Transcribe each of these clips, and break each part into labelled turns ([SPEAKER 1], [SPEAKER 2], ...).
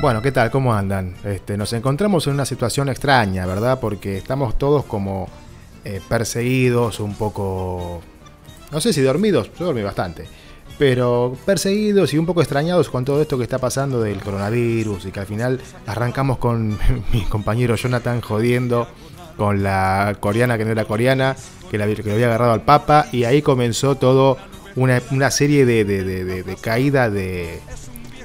[SPEAKER 1] Bueno, ¿qué tal? ¿Cómo andan? Este, nos encontramos en una situación extraña, ¿verdad? Porque estamos todos como eh, perseguidos, un poco... No sé si dormidos, yo dormí bastante. Pero perseguidos y un poco extrañados con todo esto que está pasando del coronavirus y que al final arrancamos con mi compañero Jonathan jodiendo con la coreana que no era coreana, que, la, que había agarrado al Papa y ahí comenzó todo una, serie de, de caída de,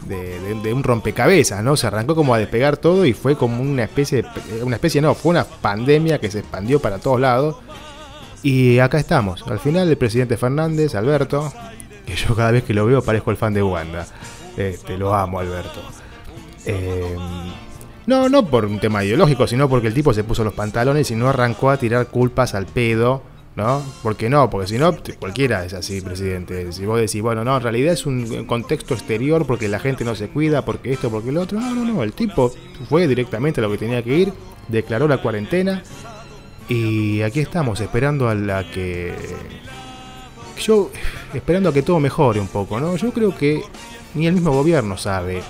[SPEAKER 1] de, un rompecabezas, ¿no? Se arrancó como a despegar todo y fue como una especie, de, una especie, no, fue una pandemia que se expandió para todos lados. Y acá estamos. Al final el presidente Fernández, Alberto, que yo cada vez que lo veo parezco el fan de Wanda. Este, lo amo, Alberto. Eh, no, no por un tema ideológico, sino porque el tipo se puso los pantalones y no arrancó a tirar culpas al pedo ¿no? Porque no, porque si no, cualquiera es así, presidente. Si vos decís, bueno, no, en realidad es un contexto exterior porque la gente no se cuida, porque esto, porque el otro. No, no, no, el tipo fue directamente a lo que tenía que ir, declaró la cuarentena y aquí estamos esperando a la que... Yo, esperando a que todo mejore un poco, ¿no? Yo creo que ni el mismo gobierno sabe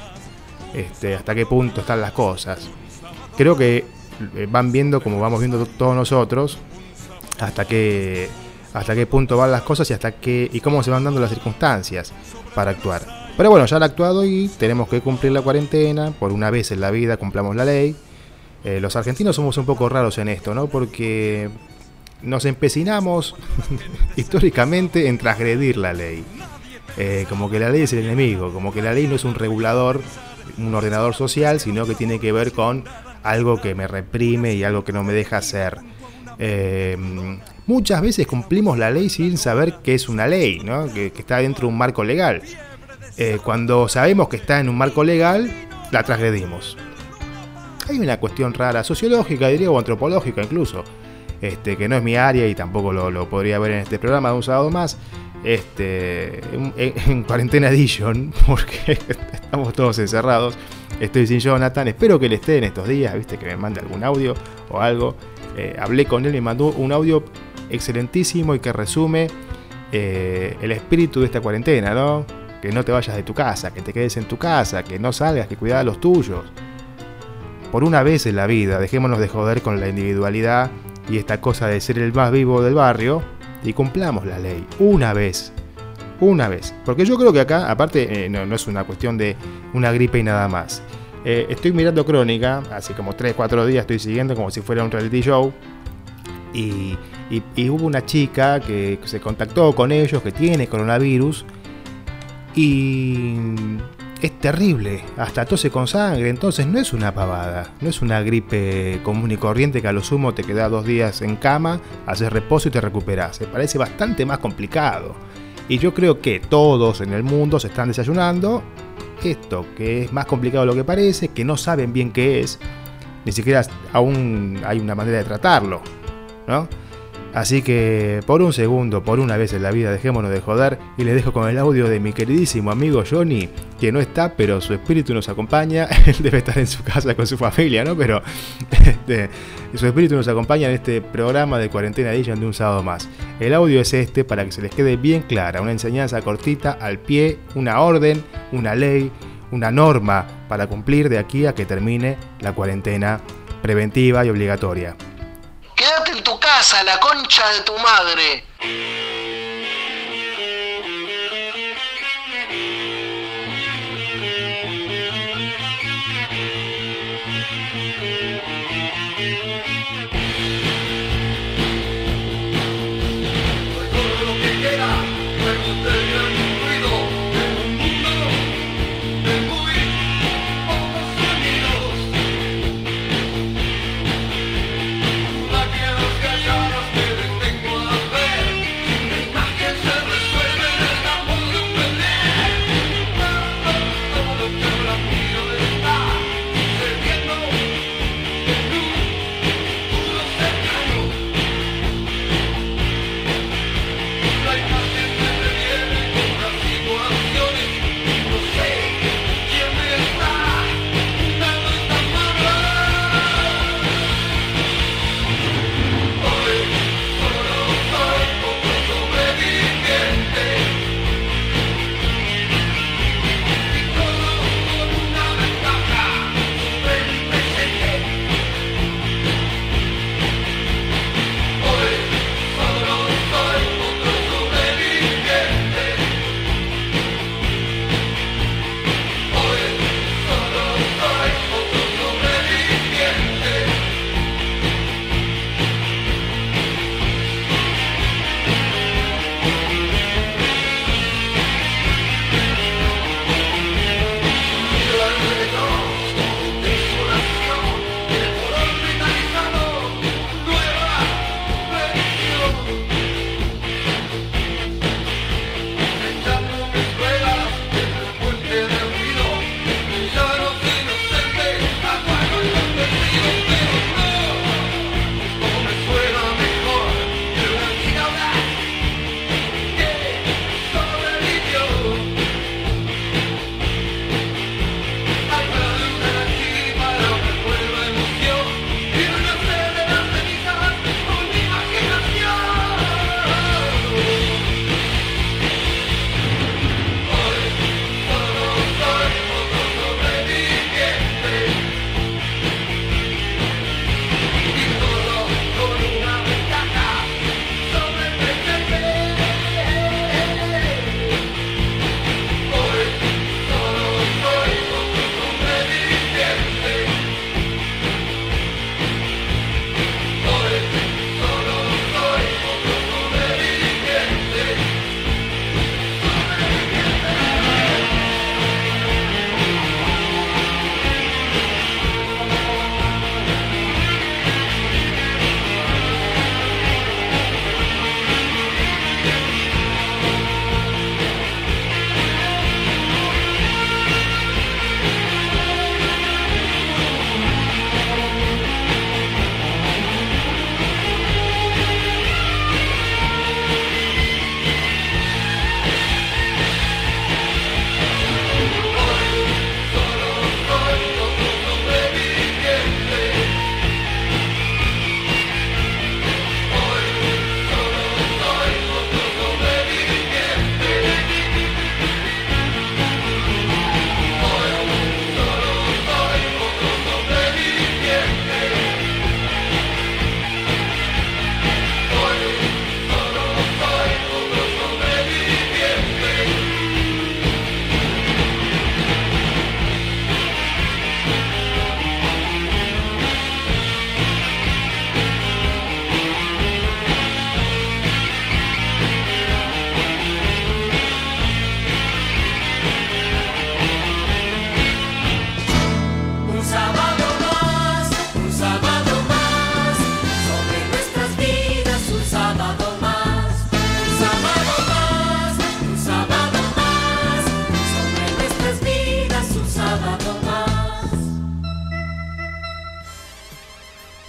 [SPEAKER 1] este, hasta qué punto están las cosas. Creo que eh, van viendo como vamos viendo todos nosotros, hasta qué, hasta qué punto van las cosas y hasta qué y cómo se van dando las circunstancias para actuar. Pero bueno, ya han actuado y tenemos que cumplir la cuarentena. Por una vez en la vida cumplamos la ley. Eh, los argentinos somos un poco raros en esto, ¿no? Porque nos empecinamos históricamente en transgredir la ley. Eh, como que la ley es el enemigo, como que la ley no es un regulador, un ordenador social, sino que tiene que ver con algo que me reprime y algo que no me deja ser. Eh, muchas veces cumplimos la ley sin saber que es una ley, que, está dentro de un marco legal. Eh, cuando sabemos que está en un marco legal, la transgredimos. Hay una cuestión rara, sociológica, diría, o antropológica incluso, este, que no es mi área y tampoco lo, podría ver en este programa de un sábado más, este, en, cuarentena edition, porque estamos todos encerrados. Estoy sin Jonathan, espero que le esté en estos días, viste, que me mande algún audio o algo. Eh, hablé con él, me mandó un audio excelentísimo y que resume eh, el espíritu de esta cuarentena, ¿no? Que no te vayas de tu casa, que te quedes en tu casa, que no salgas, que cuidas a los tuyos. Por una vez en la vida, dejémonos de joder con la individualidad y esta cosa de ser el más vivo del barrio y cumplamos la ley. Una vez. Una vez. Porque yo creo que acá, aparte, eh, no, no es una cuestión de una gripe y nada más. Eh, estoy mirando Crónica, así como 3-4 días estoy siguiendo como si fuera un reality show. Y, hubo una chica que se contactó con ellos, que tiene coronavirus. Y es terrible, hasta tose con sangre, entonces no es una pavada, no es una gripe común y corriente que a lo sumo te queda dos días en cama, haces reposo y te recuperas. Se parece bastante más complicado. Y yo creo que todos en el mundo se están desayunando esto, que es más complicado de lo que parece, que no saben bien qué es, ni siquiera aún hay una manera de tratarlo, ¿no? Así que por un segundo, por una vez en la vida, dejémonos de joder y les dejo con el audio de mi queridísimo amigo Johnny, que no está, pero su espíritu nos acompaña. Él debe estar en su casa con su familia, ¿no? Pero su espíritu nos acompaña en este programa de Cuarentena de un sábado más. El audio es este para que se les quede bien clara, una enseñanza cortita, al pie, una orden, una ley, una norma para cumplir de aquí a que termine la cuarentena preventiva y obligatoria.
[SPEAKER 2] Tu casa, la concha de tu madre.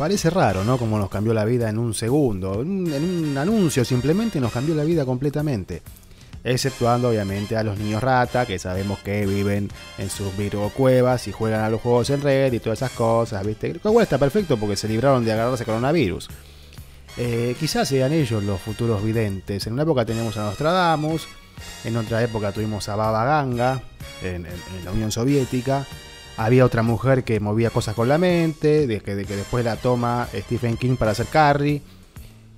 [SPEAKER 1] Parece raro, ¿no? Como nos cambió la vida en un segundo. En un, anuncio simplemente nos cambió la vida completamente. Exceptuando obviamente a los niños rata, que sabemos que viven en sus virgo cuevas y juegan a los juegos en red y todas esas cosas, ¿viste? Lo cual está perfecto porque se libraron de agarrarse coronavirus. Eh, quizás sean ellos los futuros videntes. En una época teníamos a Nostradamus, en otra época tuvimos a Baba Ganga, en, en- en la Unión Soviética. Había otra mujer que movía cosas con la mente, de que, de que después la toma Stephen King para hacer Carrie.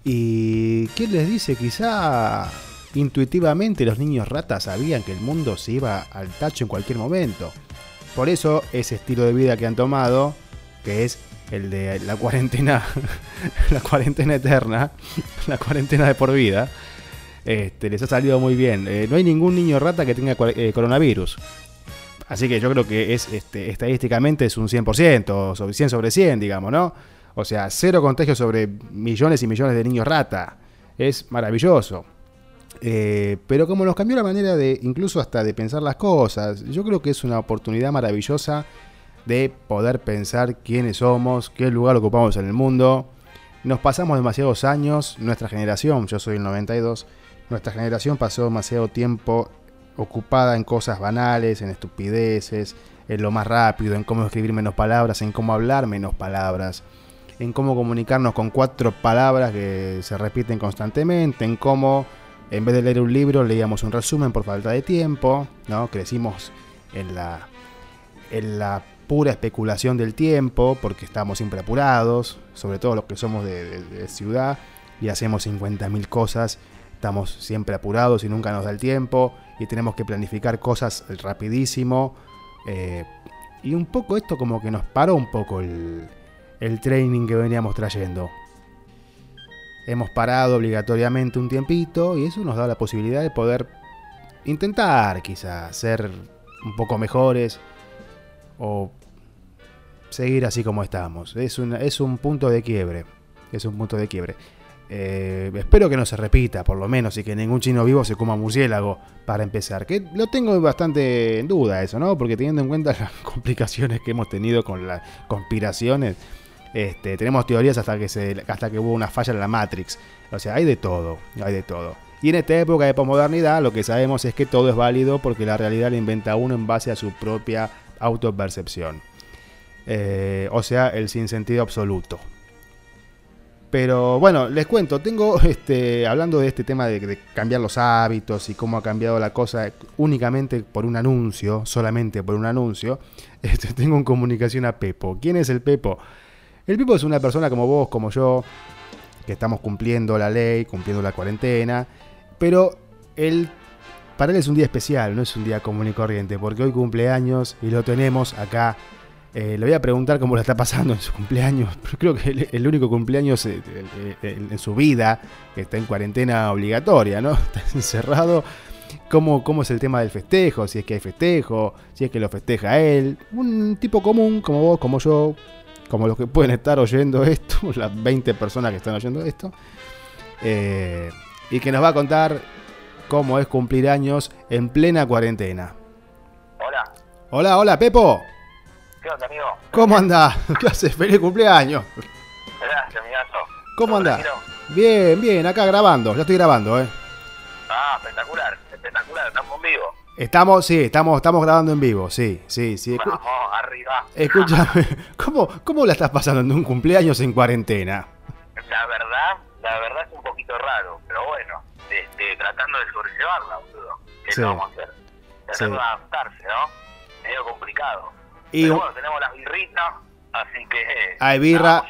[SPEAKER 1] Y quién les dice, quizá intuitivamente los niños ratas sabían que el mundo se iba al tacho en cualquier momento. Por eso ese estilo de vida que han tomado, que es el de la cuarentena, la cuarentena eterna, la cuarentena de por vida, este, les ha salido muy bien. Eh, no hay ningún niño rata que tenga eh, coronavirus. Así que yo creo que es este, estadísticamente es un 100%, o sobre 100 sobre 100, digamos, ¿no? O sea, cero contagios sobre millones y millones de niños rata. Es maravilloso. Eh, pero como nos cambió la manera de, incluso hasta de pensar las cosas, yo creo que es una oportunidad maravillosa de poder pensar quiénes somos, qué lugar ocupamos en el mundo. Nos pasamos demasiados años, nuestra generación, yo soy el 92, nuestra generación pasó demasiado tiempo ocupada en cosas banales, en estupideces, en lo más rápido, en cómo escribir menos palabras, en cómo hablar menos palabras, en cómo comunicarnos con cuatro palabras que se repiten constantemente, en cómo en vez de leer un libro leíamos un resumen por falta de tiempo, ¿no? Crecimos en la en la pura especulación del tiempo, porque estamos siempre apurados, sobre todo los que somos de, de- ciudad y hacemos 50.000 cosas, estamos siempre apurados y nunca nos da el tiempo y tenemos que planificar cosas rapidísimo. eh, y un poco esto como que nos paró un poco el, el training que veníamos trayendo. Hemos parado obligatoriamente un tiempito y eso nos da la posibilidad de poder intentar quizás ser un poco mejores o seguir así como estamos. Es un, es un punto de quiebre. Es un punto de quiebre. Eh, espero que no se repita, por lo menos, y que ningún chino vivo se coma murciélago para empezar. Que lo tengo bastante en duda eso, ¿no? Porque teniendo en cuenta las complicaciones que hemos tenido con las conspiraciones, este, tenemos teorías hasta que, hasta que hubo una falla en la Matrix. O sea, hay de todo, hay de todo. Y en esta época de posmodernidad lo que sabemos es que todo es válido porque la realidad la inventa uno en base a su propia autopercepción. Eh, o sea, el sinsentido absoluto. Pero bueno, les cuento, tengo, este, hablando de este tema de, cambiar los hábitos y cómo ha cambiado la cosa únicamente por un anuncio, solamente por un anuncio, este, tengo en comunicación a Pepo. ¿Quién es el Pepo? El Pepo es una persona como vos, como yo, que estamos cumpliendo la ley, cumpliendo la cuarentena, pero él, para él es un día especial, no es un día común y corriente, porque hoy cumpleaños y lo tenemos acá. Eh, le voy a preguntar cómo lo está pasando en su cumpleaños. Pero creo que el, el único cumpleaños eh, en su vida que está en cuarentena obligatoria, ¿no? Está encerrado. ¿Cómo, ¿Cómo es el tema del festejo? Si es que hay festejo, si es que lo festeja él. Un tipo común, como vos, como yo, como los que pueden estar oyendo esto, las 20 personas que están oyendo esto. Eh, y que nos va a contar cómo es cumplir años en plena cuarentena.
[SPEAKER 3] Hola,
[SPEAKER 1] Hola, hola, Pepo.
[SPEAKER 3] ¿Qué onda, amigo?
[SPEAKER 1] ¿Cómo andás? ¿Qué haces? Feliz cumpleaños.
[SPEAKER 3] Gracias, amigazo.
[SPEAKER 1] ¿Cómo
[SPEAKER 3] ¿Todo
[SPEAKER 1] andás? Bien, bien, acá grabando. Ya estoy grabando, ¿eh?
[SPEAKER 3] Ah, espectacular, espectacular, estamos en vivo.
[SPEAKER 1] Estamos, sí, estamos, estamos grabando en vivo, sí, sí, sí.
[SPEAKER 3] Vamos, arriba.
[SPEAKER 1] Escúchame, ¿cómo, ¿cómo la estás pasando en un cumpleaños en cuarentena?
[SPEAKER 3] La verdad, la verdad es un poquito raro, pero bueno, este, tratando de sobrellevarla, boludo. ¿Qué
[SPEAKER 1] Sí.
[SPEAKER 3] vamos a hacer? Tratando
[SPEAKER 1] Sí.
[SPEAKER 3] de adaptarse, ¿no? Medio complicado.
[SPEAKER 1] Y
[SPEAKER 3] pero bueno, tenemos las birritas, así que... eh,
[SPEAKER 1] hay birra.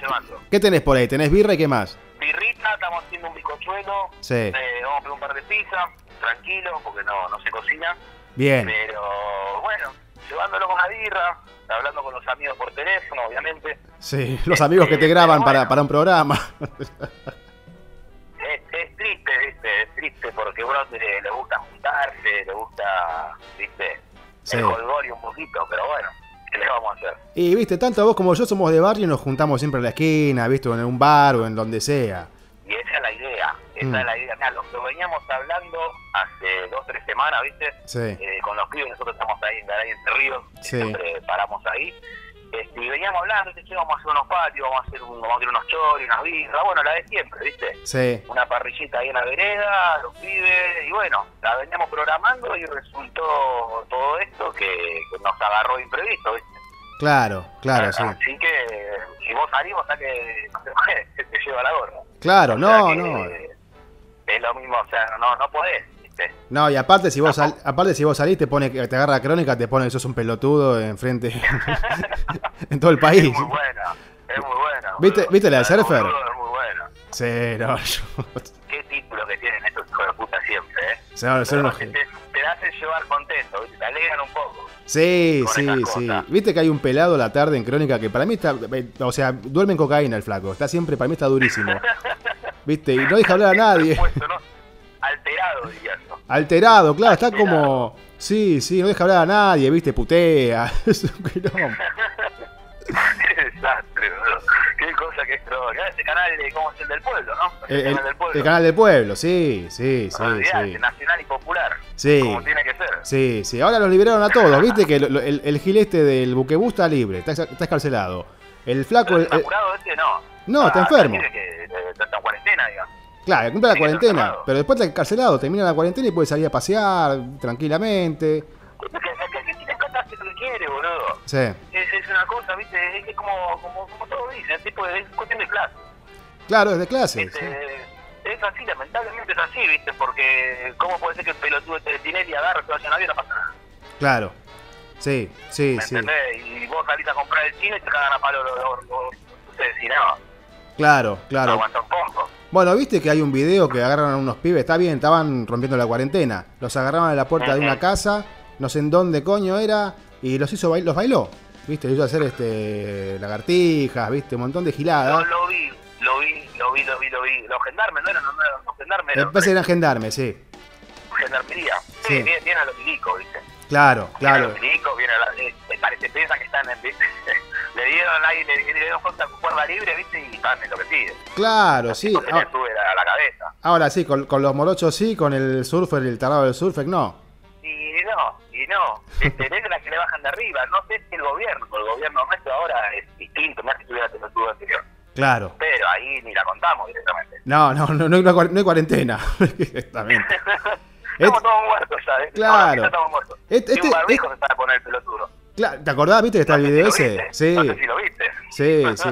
[SPEAKER 1] ¿Qué tenés por ahí? ¿Tenés birra y qué más?
[SPEAKER 3] Birrita, estamos haciendo un bizcochuelo.
[SPEAKER 1] Sí.
[SPEAKER 3] eh, vamos a pedir un par de pizzas, tranquilo, porque no, no se cocina.
[SPEAKER 1] Bien.
[SPEAKER 3] Pero bueno, llevándolo con la birra, hablando con los amigos por teléfono, obviamente.
[SPEAKER 1] Sí, los amigos que te graban para, para un programa.
[SPEAKER 3] Es, es triste, ¿viste? Es triste porque uno le, le gusta juntarse, le gusta, ¿viste?
[SPEAKER 1] Sí.
[SPEAKER 3] El un poquito, pero bueno, ¿qué le vamos a hacer?
[SPEAKER 1] Y viste, tanto vos como yo somos de barrio y nos juntamos siempre en la esquina, viste, o en un bar o en donde sea.
[SPEAKER 3] Y esa es la idea, esa
[SPEAKER 1] Mm.
[SPEAKER 3] es la idea. Sea, lo que veníamos hablando hace dos, tres semanas, ¿viste?
[SPEAKER 1] Sí.
[SPEAKER 3] Eh, con los pibes, nosotros estamos ahí en Garay Entre Ríos,
[SPEAKER 1] Sí.
[SPEAKER 3] siempre paramos ahí. Este, y veníamos hablando, ¿viste? vamos a hacer unos patios, vamos a hacer, un, vamos a hacer unos choris, unas birras, bueno, la de siempre, ¿viste?
[SPEAKER 1] Sí.
[SPEAKER 3] Una parrillita ahí en la vereda, los pibes, y bueno, la veníamos programando y resultó todo esto que, que nos agarró imprevisto, ¿viste?
[SPEAKER 1] Claro, claro, sí.
[SPEAKER 3] Así que si vos salís, vos que no te, lleva la gorra.
[SPEAKER 1] Claro,
[SPEAKER 3] O
[SPEAKER 1] no,
[SPEAKER 3] que
[SPEAKER 1] no.
[SPEAKER 3] Es lo mismo, o sea, no, no podés.
[SPEAKER 1] No, y aparte si vos sal- aparte si vos salís te pone te agarra la crónica, te pone que sos un pelotudo enfrente en todo el país.
[SPEAKER 3] Es muy buena, es muy buena.
[SPEAKER 1] ¿Viste-
[SPEAKER 3] boludo.
[SPEAKER 1] viste la de Surfer?
[SPEAKER 3] Es muy buena.
[SPEAKER 1] Sí, no, yo-
[SPEAKER 3] Qué título que tienen estos hijos de puta siempre, ¿eh?
[SPEAKER 1] se van a hacer unos
[SPEAKER 3] te, te, hacen llevar contento, te alegran un poco.
[SPEAKER 1] Sí, sí, sí. Viste que hay un pelado a la tarde en Crónica que para mí está. eh, O sea, duerme en cocaína el flaco. Está siempre, para mí está durísimo. Viste, y no deja hablar a nadie.
[SPEAKER 3] Puesto, ¿no? Alterado, dirías. ¿no?
[SPEAKER 1] Alterado, claro, está como. Sí, sí, no deja hablar a nadie, viste, putea. Es un quilombo.
[SPEAKER 3] Qué desastre, boludo. Qué cosa que extraordinaria. Ese canal, de, ¿cómo es el del pueblo, no?
[SPEAKER 1] El,
[SPEAKER 3] El,
[SPEAKER 1] el-
[SPEAKER 3] canal del pueblo.
[SPEAKER 1] el canal del pueblo, sí, sí, sí, sí.
[SPEAKER 3] nacional y popular.
[SPEAKER 1] Sí.
[SPEAKER 3] Como tiene que ser.
[SPEAKER 1] Sí, sí, ahora los liberaron a todos, viste que lo- lo- el, el gil este del buquebús está libre, está, está escarcelado. El flaco,
[SPEAKER 3] Pero
[SPEAKER 1] el-
[SPEAKER 3] está
[SPEAKER 1] el-
[SPEAKER 3] curado ese, no.
[SPEAKER 1] No, está
[SPEAKER 3] Ah,
[SPEAKER 1] enfermo.
[SPEAKER 3] tiene que eh, está en cuarentena, digamos.
[SPEAKER 1] Claro, cumple la cuarentena, pero después está encarcelado, termina la cuarentena y puede salir a pasear tranquilamente.
[SPEAKER 3] Lo que quiere, boludo.
[SPEAKER 1] Sí,
[SPEAKER 3] Es, es una cosa, viste, es, es como, como, como todos dicen, tipo, es cuestión de clase.
[SPEAKER 1] claro, es de clase.
[SPEAKER 3] Este,
[SPEAKER 1] sí.
[SPEAKER 3] Es así, lamentablemente es así, viste, porque ¿cómo puede ser que el pelotudo este de Tinelli agarre, se vaya en avión y no pasa nada?
[SPEAKER 1] Claro. Sí, sí,
[SPEAKER 3] ¿Me
[SPEAKER 1] sí.
[SPEAKER 3] entendés? Y vos salís a comprar el cine y te cagan a palo los... los, los ustedes si no,
[SPEAKER 1] Claro,
[SPEAKER 3] no
[SPEAKER 1] claro.
[SPEAKER 3] aguanta un poco.
[SPEAKER 1] Bueno, viste que hay un video que agarran a unos pibes, está bien, estaban rompiendo la cuarentena. Los agarraban en la puerta de una casa, no sé en dónde coño era, y los hizo bail- los bailó. Viste, los hizo hacer este lagartijas, viste, un montón de giladas.
[SPEAKER 3] lo vi, lo vi, lo vi, lo vi, lo vi. Los gendarmes no eran, no eran los gendarmes,
[SPEAKER 1] Me
[SPEAKER 3] eran
[SPEAKER 1] parece que eran gendarmes, sí.
[SPEAKER 3] gendarmería.
[SPEAKER 1] Sí.
[SPEAKER 3] Sí, bien a los milicos, viste.
[SPEAKER 1] Claro,
[SPEAKER 3] Bien a
[SPEAKER 1] claro.
[SPEAKER 3] los milicos, bien a la... Eh, parece, piensan que están en... le dieron ahí, le, le dieron cuenta cuerda libre, viste, y están en lo que piden.
[SPEAKER 1] Claro, sí.
[SPEAKER 3] Entonces
[SPEAKER 1] Ah,
[SPEAKER 3] le sube a la cabeza.
[SPEAKER 1] Ahora sí, con, con los morochos sí, con el surfer y el tarado del surfer no.
[SPEAKER 3] Y no, y no. Este, es la que le bajan de arriba. No sé si el gobierno, el gobierno nuestro ahora es distinto, no es que tuviera pelotudo anterior.
[SPEAKER 1] Claro.
[SPEAKER 3] Pero ahí ni la contamos directamente.
[SPEAKER 1] No, no, no, no, hay no hay cuarentena. Exactamente.
[SPEAKER 3] Estamos todos muertos ya. ¿eh?
[SPEAKER 1] Claro.
[SPEAKER 3] Ahora sí estamos muertos.
[SPEAKER 1] Este-
[SPEAKER 3] Y un
[SPEAKER 1] este-
[SPEAKER 3] barbijo se sabe poner el pelotudo.
[SPEAKER 1] Claro, ¿Te acordás, viste que está el
[SPEAKER 3] No
[SPEAKER 1] video
[SPEAKER 3] si
[SPEAKER 1] ese? Sí.
[SPEAKER 3] No sé si lo viste.
[SPEAKER 1] Sí, sí.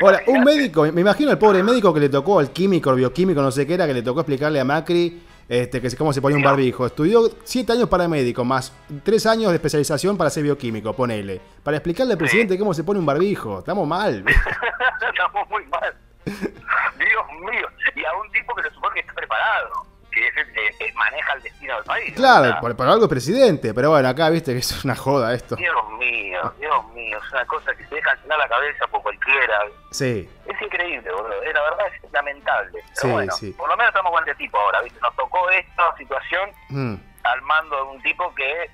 [SPEAKER 1] Ahora, un médico, me imagino el pobre médico que le tocó, el químico, el bioquímico, no sé qué era, que le tocó explicarle a Macri este, que cómo se ponía un barbijo. Estudió siete años para médico, más tres años de especialización para ser bioquímico, ponele. Para explicarle al presidente cómo se pone un barbijo. Estamos mal.
[SPEAKER 3] Estamos muy mal. Dios mío. Y a un tipo que se supone que está preparado. Que es el que que maneja el destino del país. O
[SPEAKER 1] Claro,
[SPEAKER 3] sea,
[SPEAKER 1] por, por algo es presidente, pero bueno, acá viste que es una joda esto.
[SPEAKER 3] Dios mío, Dios mío. Es una cosa que se deja llenar la cabeza por cualquiera.
[SPEAKER 1] Sí,
[SPEAKER 3] Es increíble, boludo. Eh, La verdad es lamentable. Pero
[SPEAKER 1] Sí,
[SPEAKER 3] bueno,
[SPEAKER 1] sí.
[SPEAKER 3] por lo menos estamos con este tipo ahora, ¿viste? Nos tocó esta situación
[SPEAKER 1] mm,
[SPEAKER 3] al mando de un tipo que,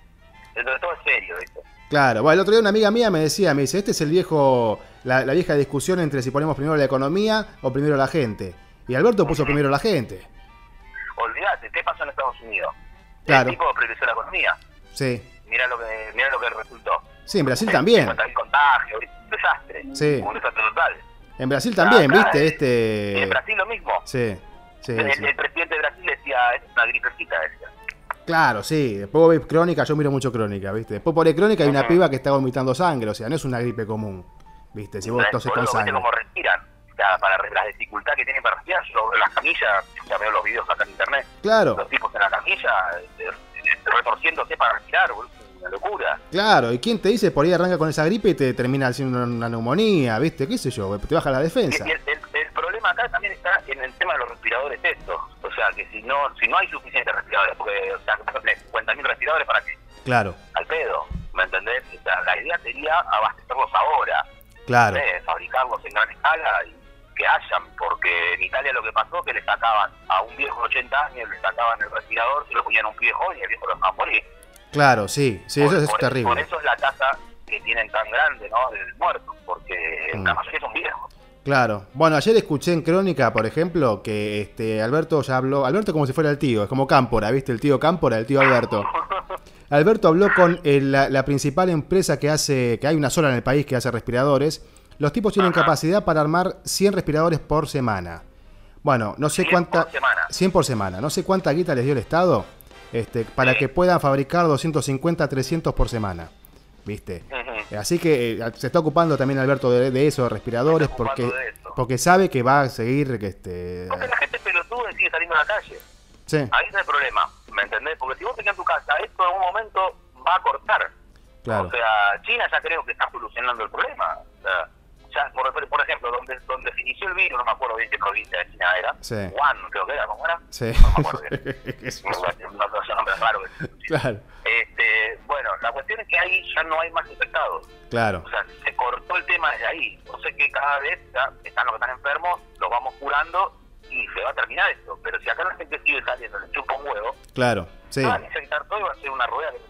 [SPEAKER 3] dentro de todo, es serio, ¿viste?
[SPEAKER 1] claro. Bueno, el otro día una amiga mía me decía, me dice, este es el viejo, la, la vieja discusión entre si ponemos primero la economía o primero la gente. Y Alberto puso primero la gente.
[SPEAKER 3] Olvídate, ¿qué pasó en Estados Unidos?
[SPEAKER 1] Claro.
[SPEAKER 3] El tipo priorizó la economía.
[SPEAKER 1] Sí.
[SPEAKER 3] Mirá lo que, mirá lo que resultó.
[SPEAKER 1] Sí, en Brasil también.
[SPEAKER 3] El contagio, un desastre.
[SPEAKER 1] Sí.
[SPEAKER 3] Un desastre total.
[SPEAKER 1] En Brasil también,
[SPEAKER 3] Acá,
[SPEAKER 1] ¿viste? Este.
[SPEAKER 3] En Brasil lo mismo.
[SPEAKER 1] Sí, sí,
[SPEAKER 3] el,
[SPEAKER 1] sí.
[SPEAKER 3] el presidente de Brasil decía, es una gripecita, decía.
[SPEAKER 1] Claro, sí. Después vos ves crónica, yo miro mucho crónica, ¿viste? Después por crónica hay una piba que está vomitando sangre, o sea, no es una gripe común, ¿viste? Si vos toses con
[SPEAKER 3] Boludo, ¿viste
[SPEAKER 1] sangre.
[SPEAKER 3] cómo respiran? O sea, para la dificultad que tienen para respirar, las camillas, ya veo los videos acá en internet,
[SPEAKER 1] Claro,
[SPEAKER 3] los tipos en la camilla, eh, eh, retorciéndose para respirar, una locura.
[SPEAKER 1] claro. ¿Y quién te dice por ahí arranca con esa gripe y te termina haciendo una, neumonía, ¿viste? ¿Qué sé yo? Te baja la defensa.
[SPEAKER 3] y el, el- el problema acá también está en el tema de los respiradores estos. O sea, que si no si no hay suficientes respiradores, porque, o sea, 50.000 respiradores para qué?
[SPEAKER 1] Claro,
[SPEAKER 3] Al pedo, ¿me entendés? O sea, la idea sería abastecerlos ahora,
[SPEAKER 1] claro.
[SPEAKER 3] fabricarlos en gran escala y que hayan, porque en Italia lo que pasó que le sacaban a un viejo de 80 años, le sacaban el respirador, se lo ponían a un viejo y el viejo lo dejaban morir.
[SPEAKER 1] Claro, sí, sí,
[SPEAKER 3] Por-
[SPEAKER 1] eso es
[SPEAKER 3] por,
[SPEAKER 1] terrible.
[SPEAKER 3] Por eso es la tasa que tienen tan grande, ¿no? De muertos, porque
[SPEAKER 1] Mm.
[SPEAKER 3] la mayoría son viejos.
[SPEAKER 1] Claro. Bueno, ayer escuché en Crónica, por ejemplo, que este Alberto ya habló. Alberto como si fuera el tío, es como Cámpora, ¿viste? El tío Cámpora, el tío Alberto. Alberto habló con eh, la, la principal empresa que hace, que hay una sola en el país que hace respiradores. Los tipos tienen
[SPEAKER 3] Ajá.
[SPEAKER 1] capacidad para armar 100 respiradores por semana. Bueno, no sé
[SPEAKER 3] 100
[SPEAKER 1] cuánta...
[SPEAKER 3] por semana.
[SPEAKER 1] 100 por semana. No sé cuánta guita les dio el Estado este, para
[SPEAKER 3] Sí.
[SPEAKER 1] que puedan fabricar 250, 300 por semana. ¿Viste? Así que eh, se está ocupando también Alberto de, de eso, de respiradores, porque,
[SPEAKER 3] de eso.
[SPEAKER 1] porque sabe que va a seguir... que, Este,
[SPEAKER 3] Porque la gente pelotuda sigue saliendo a la calle.
[SPEAKER 1] sí,
[SPEAKER 3] Ahí está el problema, ¿me entendés? Porque si vos te quedas en tu casa, esto en algún momento va a cortar.
[SPEAKER 1] claro.
[SPEAKER 3] O sea, China ya creo que está solucionando el problema. O sea, ya, por, por ejemplo, donde, donde se inició el virus, no me acuerdo bien qué provincia de China era.
[SPEAKER 1] Sí.
[SPEAKER 3] Wuhan, creo que era, ¿cómo era?
[SPEAKER 1] Sí.
[SPEAKER 3] No me acuerdo bien.
[SPEAKER 1] Es-
[SPEAKER 3] No, no,
[SPEAKER 1] claro,
[SPEAKER 3] Este, bueno, la cuestión es que ahí ya no hay más infectados.
[SPEAKER 1] claro.
[SPEAKER 3] O sea, se cortó el tema desde ahí. O sea que cada vez ya están los que están enfermos, los vamos curando y se va a terminar esto. Pero si acá la gente sigue saliendo, le chupa un huevo,
[SPEAKER 1] Claro, sí,
[SPEAKER 3] van a infectar todo y va a ser una rueda que se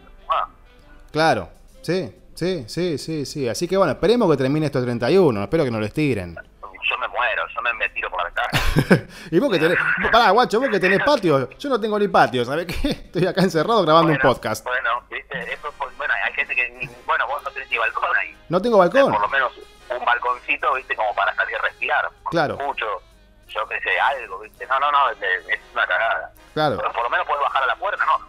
[SPEAKER 1] claro, sí, sí, sí, sí, sí. Así que bueno, esperemos que termine esto el 31, espero que no lo estiren.
[SPEAKER 3] Yo me muero, yo me, me tiro por la ventana.
[SPEAKER 1] y vos que tenés, pará, guacho, vos que tenés patio, yo no tengo ni patio, ¿sabés qué? Estoy acá encerrado grabando
[SPEAKER 3] Bueno,
[SPEAKER 1] un podcast.
[SPEAKER 3] Bueno, viste, eso es por- bueno, hay gente que, ni- bueno, vos no tenés ni balcón ahí.
[SPEAKER 1] No tengo
[SPEAKER 3] Por
[SPEAKER 1] balcón.
[SPEAKER 3] lo menos un balconcito, viste, como para salir a respirar.
[SPEAKER 1] Claro.
[SPEAKER 3] Mucho, yo qué sé, algo, viste. No, no, no, es, es una cagada.
[SPEAKER 1] Claro.
[SPEAKER 3] Pero por lo menos puedes bajar a la puerta, no.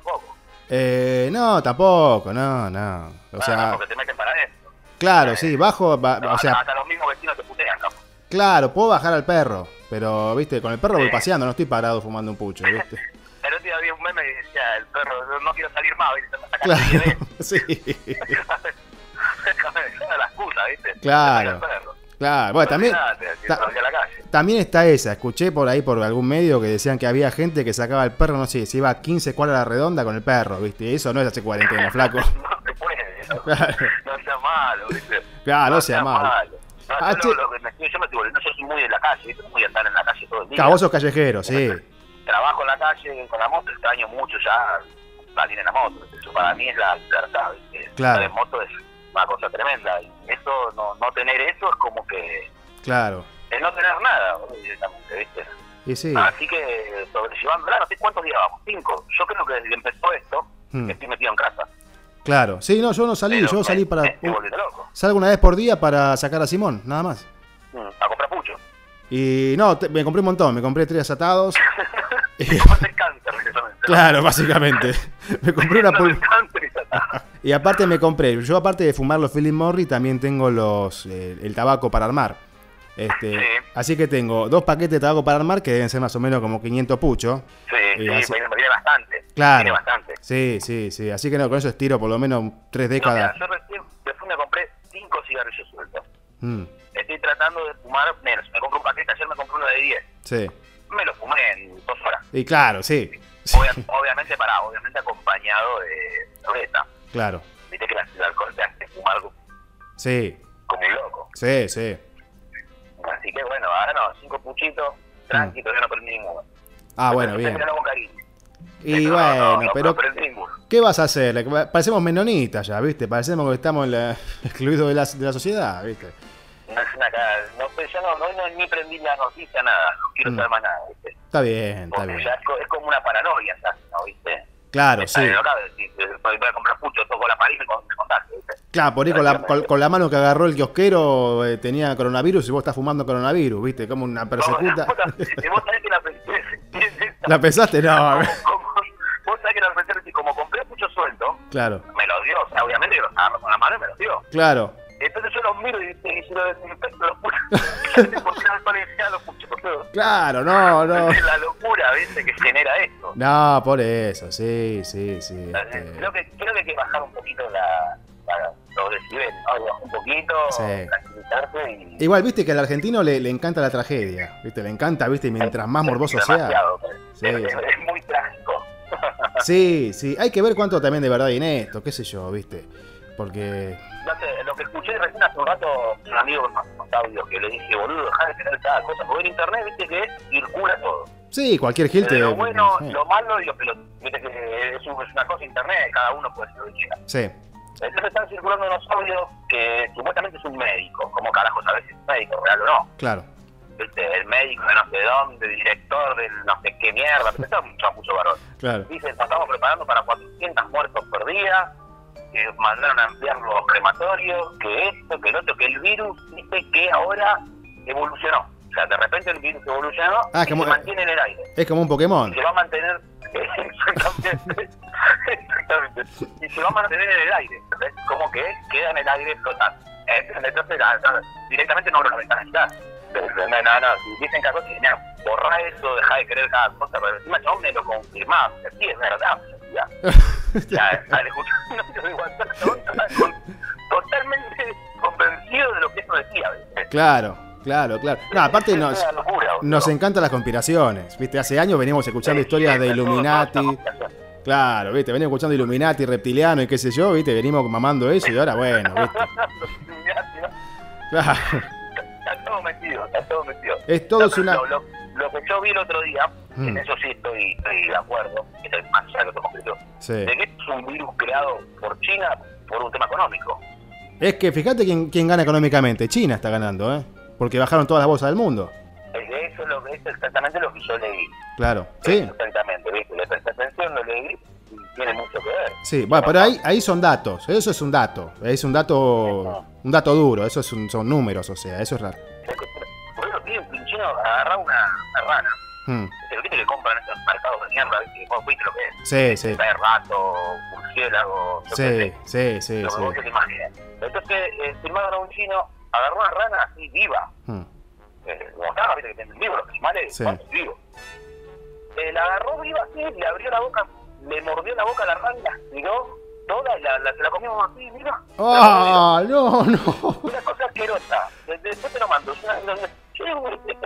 [SPEAKER 1] Eh, no, tampoco, no, no. O
[SPEAKER 3] Ah,
[SPEAKER 1] sea,
[SPEAKER 3] porque te meten para esto.
[SPEAKER 1] claro, sí, bajo, va- o
[SPEAKER 3] hasta,
[SPEAKER 1] sea,
[SPEAKER 3] hasta los mismos vecinos te putean, capaz.
[SPEAKER 1] claro, puedo bajar al perro, pero, viste, con el perro voy
[SPEAKER 3] Sí.
[SPEAKER 1] paseando, no estoy parado fumando un pucho, viste.
[SPEAKER 3] El otro día había un meme que decía, el perro, no, no quiero salir más, viste,
[SPEAKER 1] Claro,
[SPEAKER 3] la
[SPEAKER 1] sí,
[SPEAKER 3] Déjame la excusa, viste.
[SPEAKER 1] Claro. Claro. Bueno, también, ta-
[SPEAKER 3] la
[SPEAKER 1] también está esa, escuché por ahí por algún medio que decían que había gente que sacaba el perro, no sé, se iba a 15 cuadras a la redonda con el perro, viste, eso no es hace cuarentena, flaco.
[SPEAKER 3] No se puede, no,
[SPEAKER 1] Claro.
[SPEAKER 3] no sea malo, viste.
[SPEAKER 1] Claro, no sea malo.
[SPEAKER 3] No,
[SPEAKER 1] Ah,
[SPEAKER 3] yo, lo- lo que me, yo me estoy volviendo, yo soy muy de la calle, ¿viste? muy de andar en la calle todo el día.
[SPEAKER 1] Claro, vos sos callejero, sí.
[SPEAKER 3] Trabajo en la calle con la moto, extraño mucho ya salir en la moto. Eso para mí es la libertad, ¿viste?
[SPEAKER 1] Claro.
[SPEAKER 3] En moto es una cosa tremenda. Y eso, no, no tener eso es como que
[SPEAKER 1] Claro.
[SPEAKER 3] es no tener nada, directamente, ¿viste?
[SPEAKER 1] Y sí.
[SPEAKER 3] Así que sobrellevándola, no sé cuántos días vamos, cinco. Yo creo que desde que empezó esto,
[SPEAKER 1] Hmm.
[SPEAKER 3] estoy metido en casa.
[SPEAKER 1] Claro. Sí, no, yo no salí,
[SPEAKER 3] Pero
[SPEAKER 1] yo salí para.
[SPEAKER 3] me estoy volviendo loco.
[SPEAKER 1] Salgo una vez por día para sacar a Simón, nada más.
[SPEAKER 3] Mm, A comprar pucho.
[SPEAKER 1] Y no, te- me compré un montón, me compré tres atados. Claro, básicamente. Me compré una
[SPEAKER 3] No
[SPEAKER 1] pul-
[SPEAKER 3] y
[SPEAKER 1] aparte me compré, yo aparte de fumar los Philip Morris, también tengo los eh, el tabaco para armar. Este,
[SPEAKER 3] Sí.
[SPEAKER 1] Así que tengo dos paquetes de tabaco para armar que deben ser más o menos como 500 puchos.
[SPEAKER 3] Sí,
[SPEAKER 1] Y
[SPEAKER 3] sí,
[SPEAKER 1] así-
[SPEAKER 3] viene bastante.
[SPEAKER 1] Claro.
[SPEAKER 3] Viene bastante.
[SPEAKER 1] Sí, sí, sí. Así que no, con eso estiro por lo menos tres
[SPEAKER 3] No,
[SPEAKER 1] décadas.
[SPEAKER 3] mira, yo recién me compré cinco cigarrillos sueltos.
[SPEAKER 1] Mm,
[SPEAKER 3] Estoy tratando de fumar menos. Me compré un paquete, ayer me compré uno de 10.
[SPEAKER 1] sí.
[SPEAKER 3] Me lo fumé en dos horas.
[SPEAKER 1] Y claro, sí. Sí,
[SPEAKER 3] Obvia- obviamente, para, obviamente acompañado de cerveza.
[SPEAKER 1] Claro.
[SPEAKER 3] Viste que el alcohol te hace fumar
[SPEAKER 1] Sí,
[SPEAKER 3] como un loco.
[SPEAKER 1] sí, sí.
[SPEAKER 3] Así que bueno, ahora no, cinco puchitos, tranqui, todavía no prendí ninguno.
[SPEAKER 1] Ah, bueno, bien.
[SPEAKER 3] mirando con cariño.
[SPEAKER 1] Y
[SPEAKER 3] No, no,
[SPEAKER 1] bueno,
[SPEAKER 3] no,
[SPEAKER 1] pero
[SPEAKER 3] no.
[SPEAKER 1] ¿qué vas a hacer? Parecemos menonitas ya, ¿viste? Parecemos que estamos excluidos de la, de la sociedad, ¿viste?
[SPEAKER 3] No es una cagada. No sé, yo no, no, no- ni prendí la noticia, nada. No quiero
[SPEAKER 1] Mm.
[SPEAKER 3] saber más nada, ¿viste?
[SPEAKER 1] Está bien, está
[SPEAKER 3] Porque
[SPEAKER 1] bien.
[SPEAKER 3] ya es, es como una paranoia, ¿sabes? ¿no? ¿Viste?
[SPEAKER 1] Claro,
[SPEAKER 3] Está
[SPEAKER 1] sí.
[SPEAKER 3] voy a comprar pucho, toco la pared y me me contagio, ¿viste?
[SPEAKER 1] Claro, por ahí con la, con, con la mano que agarró el kiosquero eh, tenía coronavirus y vos estás fumando coronavirus, ¿viste? Como una persecuta.
[SPEAKER 3] No, la y vos sabés que la pensé.
[SPEAKER 1] ¿La pensaste? No, ver.
[SPEAKER 3] Como- Vos sabés que la pensé, y como compré mucho sueldo,
[SPEAKER 1] Claro,
[SPEAKER 3] me lo dio. O sea, obviamente que los agarro con la mano y me los dio.
[SPEAKER 1] claro.
[SPEAKER 3] Entonces yo los miro y, y si lo desinfecto los boludo?
[SPEAKER 1] Claro, no, no.
[SPEAKER 3] Es la locura, ¿viste? Que genera esto.
[SPEAKER 1] No, por eso, sí, sí, sí. Este,
[SPEAKER 3] Creo, que, creo que hay que bajar un poquito la, la- los decibeles, ¿no? Bajar un poquito,
[SPEAKER 1] Sí.
[SPEAKER 3] y...
[SPEAKER 1] Igual, viste que al argentino le, le encanta la tragedia, viste, le encanta, viste, y mientras más morboso sea. Sí,
[SPEAKER 3] es,
[SPEAKER 1] sí.
[SPEAKER 3] es muy trágico.
[SPEAKER 1] Sí, sí, hay que ver cuánto también de verdad hay en esto, qué sé yo, viste. Porque,
[SPEAKER 3] No sé, lo que escuché recién hace un rato, un amigo audio que le dije, boludo, dejá de tener cada cosa, porque en internet viste que circula todo.
[SPEAKER 1] sí, cualquier gil te...
[SPEAKER 3] Lo bueno,
[SPEAKER 1] sí.
[SPEAKER 3] lo malo y lo pelotudo. Viste que es, un- es una cosa internet, cada uno puede ser lo que quiera.
[SPEAKER 1] Sí,
[SPEAKER 3] Entonces están circulando unos audios que supuestamente es un médico. como carajo sabes si es un médico, real o no?
[SPEAKER 1] claro.
[SPEAKER 3] ¿viste? el médico de no sé dónde, director del no sé qué mierda, pero eso es un chapuzo varón.
[SPEAKER 1] Claro.
[SPEAKER 3] Dicen, estamos preparando para 400 muertos por día, que mandaron a ampliar los crematorios, que esto, que el otro, que el virus dice que ahora evolucionó. O sea, de repente el virus evolucionó
[SPEAKER 1] Ah,
[SPEAKER 3] y
[SPEAKER 1] como-
[SPEAKER 3] se mantiene en el aire.
[SPEAKER 1] Es como un Pokémon.
[SPEAKER 3] Y se va a mantener... Exactamente. Exactamente. Y se va a mantener en el aire. Como que queda en el aire flotando. Entonces, directamente no abro la ventana ya. No, no, no. Dicen cada cosa, borra eso, deja de creer cada cosa, pero encima yo me lo confirmaba. Sí, es verdad. Ya. Ya, totalmente convencido de lo que eso decía.
[SPEAKER 1] Claro, claro, claro. No, aparte nos,
[SPEAKER 3] locura,
[SPEAKER 1] nos encantan las conspiraciones. Viste, hace años venimos escuchando historias de
[SPEAKER 3] Sí,
[SPEAKER 1] Illuminati. Claro, viste, venimos escuchando Illuminati, reptiliano y qué sé yo, viste, venimos mamando eso y ahora bueno, viste. Claro.
[SPEAKER 3] Está todo metido, está todo metido.
[SPEAKER 1] Es todo
[SPEAKER 3] No,
[SPEAKER 1] es
[SPEAKER 3] pero
[SPEAKER 1] una.
[SPEAKER 3] Lo, lo- lo que yo vi el otro día,
[SPEAKER 1] Mm.
[SPEAKER 3] en eso sí estoy, estoy de acuerdo, que es más allá de lo que
[SPEAKER 1] Sí.
[SPEAKER 3] de que es un virus creado por China por un tema económico.
[SPEAKER 1] Es que fíjate quién, quién gana económicamente. China está ganando, ¿eh? Porque bajaron todas las bolsas del mundo.
[SPEAKER 3] Es eso lo que es exactamente lo que yo leí.
[SPEAKER 1] Claro. Sí.
[SPEAKER 3] Exactamente, ¿viste? Le presté atención, lo leí y tiene mucho que ver.
[SPEAKER 1] Sí, bueno, pero ahí, ahí son datos. Eso es un dato. Es un dato. Un dato duro. Eso es un- son números, o sea, eso es raro.
[SPEAKER 3] Por eso chino agarrar una, una rana.
[SPEAKER 1] Hmm.
[SPEAKER 3] ¿Viste? ¿Viste que compran estos mercados de mierda? ¿Viste? Vos viste lo que es.
[SPEAKER 1] Sí, sí.
[SPEAKER 3] Trae rato, murciélago,
[SPEAKER 1] Sí, sí, sí,
[SPEAKER 3] lo que
[SPEAKER 1] sí.
[SPEAKER 3] vos te imagines. Entonces, eh, filmaron a un chino, agarró una rana así viva,
[SPEAKER 1] Hmm.
[SPEAKER 3] eh, como estaba, viste que tienen vivos los animales,
[SPEAKER 1] Sí.
[SPEAKER 3] ¿cuántos vivos? Eh, la agarró viva así, le abrió la boca, le mordió la boca a la rana, la estiró toda y la, la, la comimos así, mira.
[SPEAKER 1] ¡Ah! No, no.
[SPEAKER 3] Una cosa asquerosa. De- de- Después te lo mando. Yo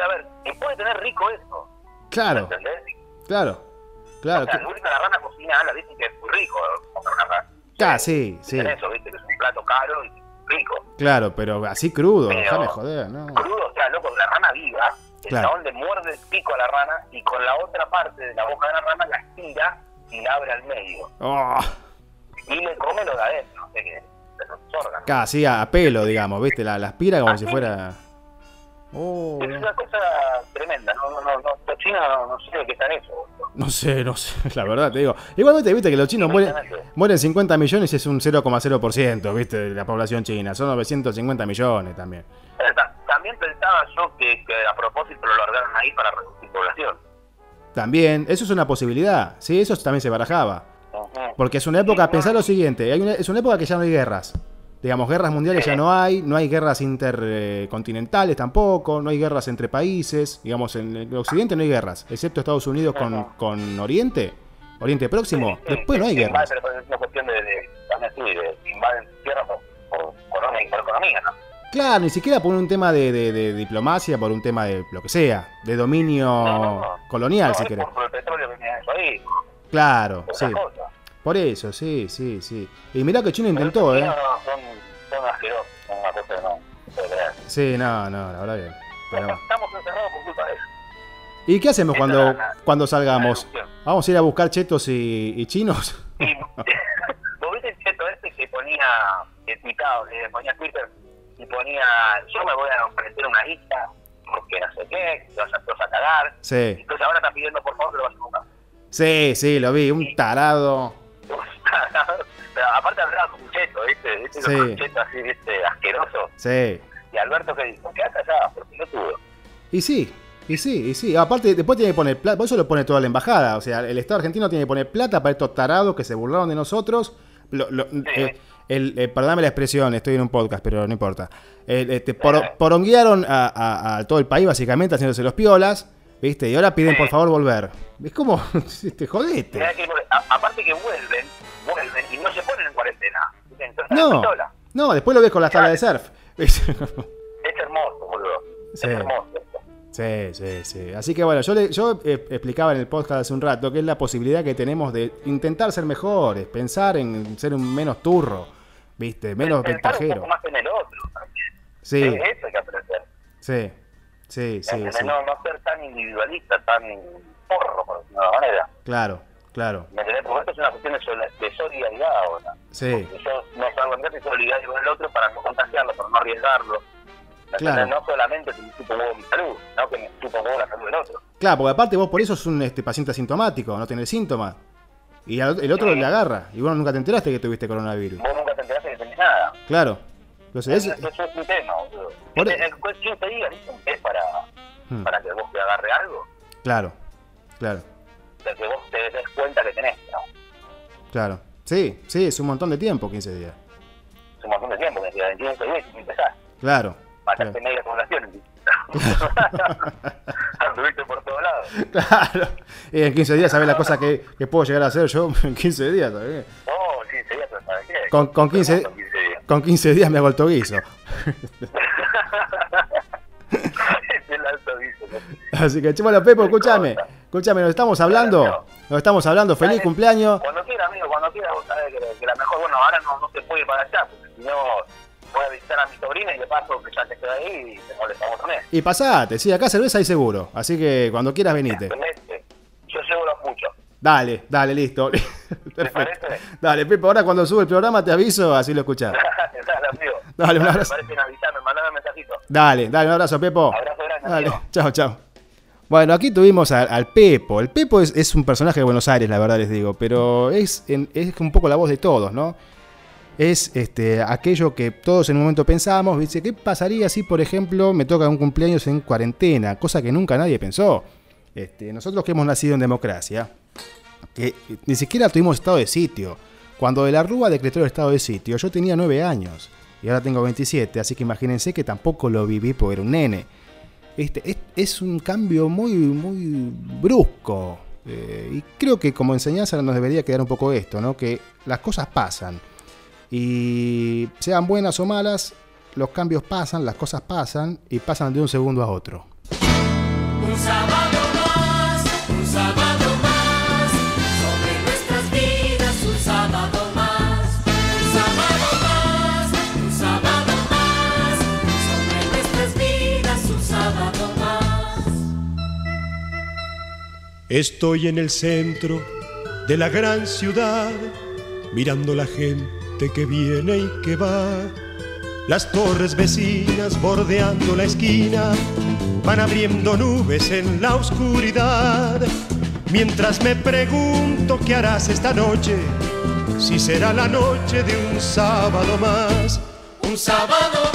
[SPEAKER 3] a ver, ¿qué puede tener rico eso?
[SPEAKER 1] Claro,
[SPEAKER 3] ¿Entendés?
[SPEAKER 1] claro. Claro.
[SPEAKER 3] O sea,
[SPEAKER 1] que-
[SPEAKER 3] la rana cocina, la dicen que es muy rico comprar una rana.
[SPEAKER 1] Ah, sí, sí.
[SPEAKER 3] Eso, viste, que es un plato caro y rico.
[SPEAKER 1] Claro, pero así crudo.
[SPEAKER 3] Pero-
[SPEAKER 1] Déjame joder, ¿no?
[SPEAKER 3] Crudo, o sea, loco, la rana viva, el
[SPEAKER 1] Claro.
[SPEAKER 3] chabón le muerde el pico a la rana y con la otra parte de la boca de la rana la estira y la abre al medio.
[SPEAKER 1] Oh,
[SPEAKER 3] Y le come lo de adentro, no sé qué, de los órganos.
[SPEAKER 1] casi a pelo, digamos, ¿viste? La, la aspira como
[SPEAKER 3] Ah,
[SPEAKER 1] si fuera. Oh,
[SPEAKER 3] Es una cosa tremenda, no, no, no, los chinos no, sé qué están eso. boludo.
[SPEAKER 1] no sé, no sé, la verdad te digo. Igualmente, viste que los chinos mueren, mueren 50 millones y es un 0,0%, viste, de la población china. Son 950 millones también.
[SPEAKER 3] Eh, ta- También pensaba yo que, que a propósito lo largaron ahí para reducir población.
[SPEAKER 1] También, eso es una posibilidad. Sí, eso también se barajaba. Porque es una época, pensar lo siguiente, hay una- es una época que ya no hay guerras. Digamos, guerras mundiales ya no hay, no hay guerras intercontinentales tampoco, no hay guerras entre países. Digamos, en el occidente no hay guerras, excepto Estados Unidos con, con Oriente, Oriente Próximo.
[SPEAKER 3] Sí, sí,
[SPEAKER 1] Después no hay guerras.
[SPEAKER 3] pero es una cuestión de, invaden tierra por, por, economía, por economía, ¿no?
[SPEAKER 1] Claro, ni siquiera por un tema de, de- de diplomacia, por un tema de lo que sea, de dominio
[SPEAKER 3] No, no, no.
[SPEAKER 1] colonial, si querés.
[SPEAKER 3] por, por el petróleo que ahí,
[SPEAKER 1] Claro,
[SPEAKER 3] por
[SPEAKER 1] sí.
[SPEAKER 3] cosa.
[SPEAKER 1] Por eso, sí, sí, sí. Y mirá que China
[SPEAKER 3] Pero
[SPEAKER 1] intentó, ¿eh?
[SPEAKER 3] chinos Son, son asquerosos, son una cosa que no no.
[SPEAKER 1] Sí, no, no, la verdad que. pero no.
[SPEAKER 3] Estamos encerrados por culpa de eso.
[SPEAKER 1] ¿Y qué hacemos cuando,
[SPEAKER 3] la-
[SPEAKER 1] cuando salgamos? ¿Vamos a ir a buscar chetos y, y chinos?
[SPEAKER 3] ¿Vos viste el cheto este que ponía, que que ponía Twitter y ponía, yo me voy a ofrecer una lista, porque no sé qué, que vas a, vas a cagar.
[SPEAKER 1] Sí,
[SPEAKER 3] Entonces ahora está pidiendo por favor que lo vayas a buscar.
[SPEAKER 1] sí, sí, lo vi, un tarado.
[SPEAKER 3] Pero aparte hablaba con cheto, ¿viste? ¿Viste?
[SPEAKER 1] Sí.
[SPEAKER 3] Un cheto así, ¿viste? Asqueroso.
[SPEAKER 1] Sí.
[SPEAKER 3] Y Alberto que dijo, quédate allá, porque no tuvo.
[SPEAKER 1] Y sí, y sí, y sí. Aparte, después tiene que poner plata, por eso lo pone toda la embajada. O sea, el Estado argentino tiene que poner plata para estos tarados que se burlaron de nosotros. Lo- lo- eh, el, eh, perdóname la expresión, estoy en un podcast, pero no importa. El, este, por- poronguearon a, a- a todo el país, básicamente, haciéndose los piolas. ¿Viste? Y ahora piden por favor volver. Es como, te jodete.
[SPEAKER 3] Que, a- aparte que vuelven, vuelven y no se ponen en cuarentena. Entonces,
[SPEAKER 1] No,
[SPEAKER 3] sola.
[SPEAKER 1] no, después lo ves con las tablas de surf.
[SPEAKER 3] Es hermoso, boludo.
[SPEAKER 1] Sí.
[SPEAKER 3] Es hermoso.
[SPEAKER 1] Sí, sí, sí. Así que bueno, yo, le- yo eh, explicaba en el podcast hace un rato que es la posibilidad que tenemos de intentar ser mejores, pensar en ser un menos turro, ¿viste? Menos
[SPEAKER 3] Pensar un
[SPEAKER 1] ventajero.
[SPEAKER 3] poco más en el otro también.
[SPEAKER 1] Sí,
[SPEAKER 3] Eh, Eso hay que aprender.
[SPEAKER 1] sí, sí, sí, sí.
[SPEAKER 3] No, no ser tan individualista, tan porro, por decirlo de una manera.
[SPEAKER 1] Claro, claro.
[SPEAKER 3] ¿Me entendés? Porque esto es una cuestión de, sol- de solidaridad ahora.
[SPEAKER 1] Sí,
[SPEAKER 3] Yo no salgo en casa y solidario con el otro para no contagiarlo, para no arriesgarlo.
[SPEAKER 1] Claro.
[SPEAKER 3] No solamente que me un huevo mi salud, no que me un huevo la salud del otro.
[SPEAKER 1] Claro, porque aparte vos por eso sos un este, paciente asintomático, no tenés síntomas. Y al- el otro
[SPEAKER 3] Sí.
[SPEAKER 1] le agarra. Y vos nunca te enteraste que tuviste coronavirus.
[SPEAKER 3] Vos nunca te enteraste que tenés nada.
[SPEAKER 1] Claro. Entonces,
[SPEAKER 3] Eso,
[SPEAKER 1] es-
[SPEAKER 3] eso es un tema, boludo.
[SPEAKER 1] Por e-
[SPEAKER 3] en 15 días dicen que es para,
[SPEAKER 1] Hmm.
[SPEAKER 3] para que vos te agarre algo,
[SPEAKER 1] claro, claro,
[SPEAKER 3] de que vos te des cuenta que tenés, ¿no?
[SPEAKER 1] claro. Sí, sí, es un montón de tiempo, 15 días.
[SPEAKER 3] Es un montón de tiempo, que en 15 días y empezás.
[SPEAKER 1] Claro.
[SPEAKER 3] Mataste
[SPEAKER 1] claro.
[SPEAKER 3] media población. Anduviste por todos lados.
[SPEAKER 1] Claro. Y en 15 días sabés la cosa que, que puedo llegar a hacer yo en 15 días, ¿sabés?
[SPEAKER 3] Oh, 15 días, ¿sabes qué?
[SPEAKER 1] Con, con 15,
[SPEAKER 3] Con 15 días.
[SPEAKER 1] con 15 días me hago el toguizo. Así que, bueno, Pepo, escúchame. Escúchame, nos estamos hablando. Nos estamos hablando. Feliz
[SPEAKER 3] Dale.
[SPEAKER 1] cumpleaños.
[SPEAKER 3] Cuando quiera, amigo, cuando quiera, vos sabés que, que la mejor, bueno, ahora no, no se puede ir para allá, porque si no voy a visitar a mi sobrina y de paso que ya te queda ahí y te molestamos también.
[SPEAKER 1] Y pasate, sí, acá cerveza hay seguro. Así que cuando quieras venite.
[SPEAKER 3] Excelente. Yo llevo los muchos.
[SPEAKER 1] Dale, dale, listo. Perfecto. Dale, Pepo, ahora cuando sube el programa te aviso, así lo escuchás.
[SPEAKER 3] Dale, amigo.
[SPEAKER 1] Dale, un
[SPEAKER 3] Me
[SPEAKER 1] abrazo.
[SPEAKER 3] parecen avisarme, mandame un mensajito.
[SPEAKER 1] Dale, dale, un abrazo, Pepo.
[SPEAKER 3] Abrazo grande,
[SPEAKER 1] Dale, chao, chao. Bueno, aquí tuvimos al Pepo. El Pepo es, un personaje de Buenos Aires, la verdad les digo, pero es, en- es un poco la voz de todos, ¿no? Es este, aquello que todos en un momento pensamos, dice, ¿qué pasaría si, por ejemplo, me toca un cumpleaños en cuarentena? Cosa que nunca nadie pensó. Este, nosotros que hemos nacido en democracia, que ni siquiera tuvimos estado de sitio. Cuando de la Rúa decretó el estado de sitio, yo tenía 9 años y ahora tengo 27, así que imagínense que tampoco lo viví porque era un nene. Este, es, un cambio muy, muy brusco. eh, y creo que como enseñanza nos debería quedar un poco esto, ¿no? Que las cosas pasan. Y sean buenas o malas, los cambios pasan, las cosas pasan y pasan de un segundo a otro.
[SPEAKER 4] Un sábado más, un sábado
[SPEAKER 5] Estoy en el centro de la gran ciudad, mirando la gente que viene y que va. Las torres vecinas bordeando la esquina van abriendo nubes en la oscuridad. Mientras me pregunto qué harás esta noche, si será la noche de un sábado más.
[SPEAKER 4] Un sábado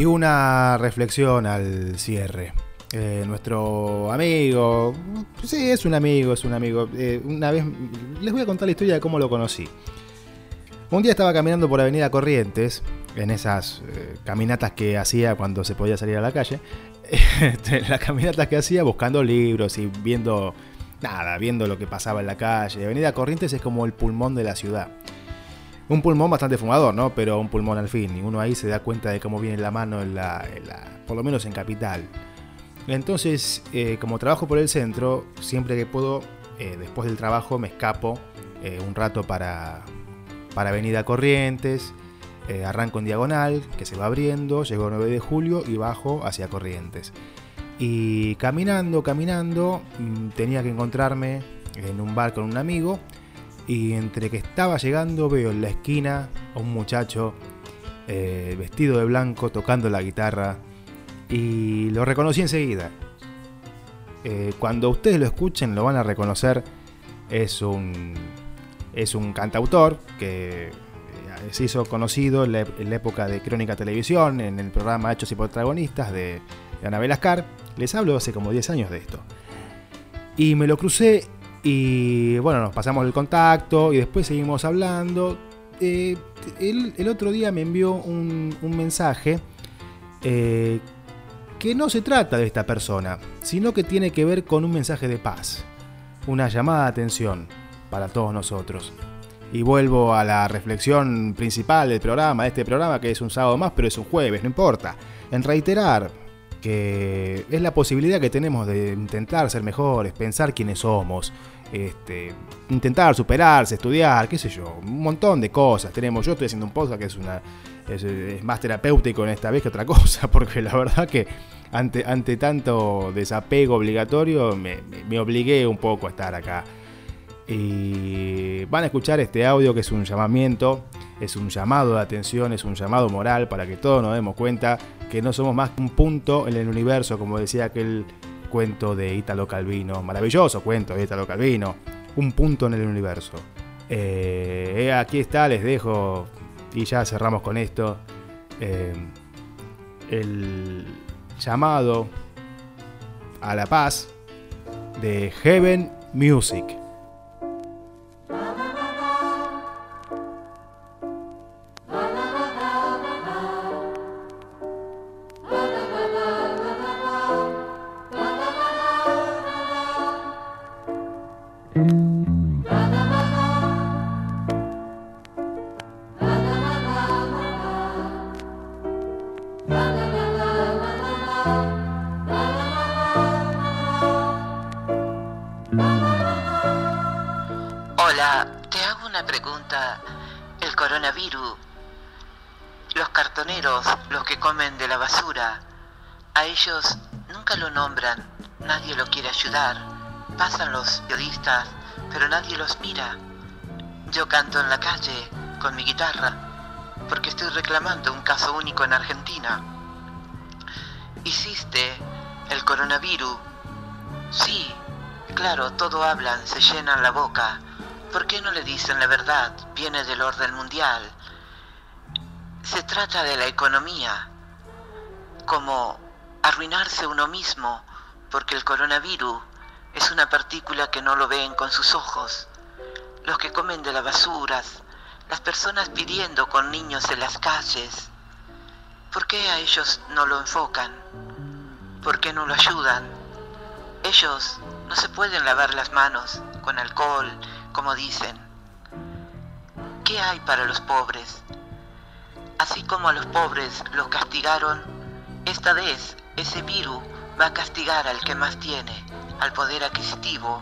[SPEAKER 1] Y una reflexión al cierre. Eh, nuestro amigo, sí, es un amigo, es un amigo. Eh, una vez les voy a contar la historia de cómo lo conocí. Un día estaba caminando por Avenida Corrientes, en esas eh, caminatas que hacía cuando se podía salir a la calle. Este, las caminatas que hacía buscando libros y viendo nada, viendo lo que pasaba en la calle. Avenida Corrientes es como el pulmón de la ciudad. Un pulmón bastante fumador, ¿no? Pero un pulmón al fin. Y uno ahí se da cuenta de cómo viene la mano, por lo menos en Capital. Entonces, eh, como trabajo por el centro, siempre que puedo, eh, después del trabajo me escapo eh, un rato para, para Avenida Corrientes. arranco en diagonal, que se va abriendo, llego a 9 de julio y bajo hacia Corrientes. Y caminando, caminando, mm, tenía que encontrarme en un bar con un amigo. Y entre que estaba llegando veo en la esquina a un muchacho eh, vestido de blanco tocando la guitarra y lo reconocí enseguida. Eh, cuando ustedes lo escuchen lo van a reconocer. Es un, es un cantautor que eh, se hizo conocido en la, época de Crónica Televisión, en el programa Hechos y Protagonistas de, de Ana Velascar. Les hablo hace como 10 años de esto. Y me lo crucé y bueno, nos pasamos el contacto y después seguimos hablando. Eh, el, otro día me envió un, un mensaje eh, que no se trata de esta persona, sino que tiene que ver con un mensaje de paz, una llamada de atención para todos nosotros. Y vuelvo a la reflexión principal del programa, de este programa que es un sábado más, pero es un jueves, no importa. En reiterar que es la posibilidad que tenemos de intentar ser mejores, pensar quiénes somos, este, intentar superarse, estudiar, qué sé yo, un montón de cosas tenemos. Yo estoy haciendo un podcast que es una más terapéutico en esta vez que otra cosa, porque la verdad que ante, ante tanto desapego obligatorio me, me- me obligué un poco a estar acá. Y van a escuchar este audio que es un llamamiento, es un llamado de atención, es un llamado moral para que todos nos demos cuenta que no somos más que un punto en el universo, como decía aquel cuento de Italo Calvino, maravilloso cuento de Italo Calvino, un punto en el universo. Eh, eh, aquí está, les dejo y ya cerramos con esto. eh, el llamado a la paz de Heaven Music.
[SPEAKER 6] Claro, todo hablan, se llenan la boca. ¿Por qué no le dicen la verdad? Viene del orden mundial. Se trata de la economía, como arruinarse uno mismo, porque el coronavirus es una partícula que no lo ven con sus ojos. Los que comen de las basuras, las personas pidiendo con niños en las calles. ¿Por qué a ellos no lo enfocan? ¿Por qué no lo ayudan? Ellos no se pueden lavar las manos con alcohol, como dicen. ¿Qué hay para los pobres? Así como a los pobres los castigaron, esta vez ese virus va a castigar al que más tiene, al poder adquisitivo,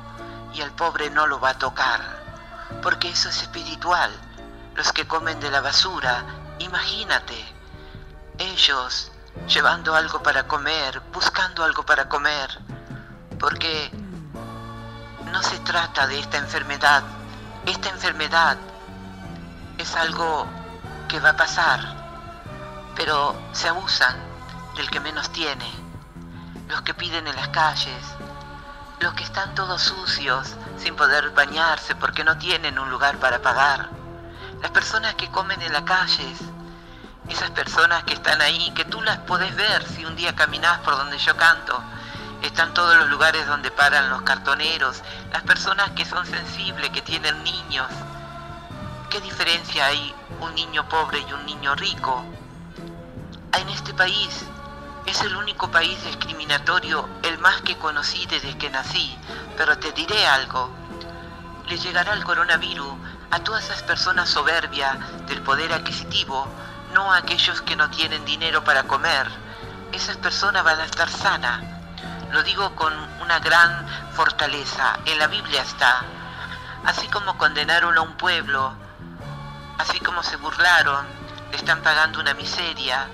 [SPEAKER 6] y al pobre no lo va a tocar, porque eso es espiritual. Los que comen de la basura, imagínate, ellos llevando algo para comer, buscando algo para comer, porque no se trata de esta enfermedad. Esta enfermedad es algo que va a pasar, pero se abusan del que menos tiene, los que piden en las calles, los que están todos sucios sin poder bañarse porque no tienen un lugar para pagar, las personas que comen en las calles, esas personas que están ahí, que tú las podés ver si un día caminás por donde yo canto, están todos los lugares donde paran los cartoneros, las personas que son sensibles, que tienen niños. ¿Qué diferencia hay un niño pobre y un niño rico? En este país es el único país discriminatorio, el más que conocí desde que nací, pero te diré algo. Le llegará el coronavirus a todas esas personas soberbias del poder adquisitivo, no a aquellos que no tienen dinero para comer. Esas personas van a estar sanas. Lo digo con una gran fortaleza. En la Biblia está. Así como condenaron a un pueblo, así como se burlaron, le están pagando una miseria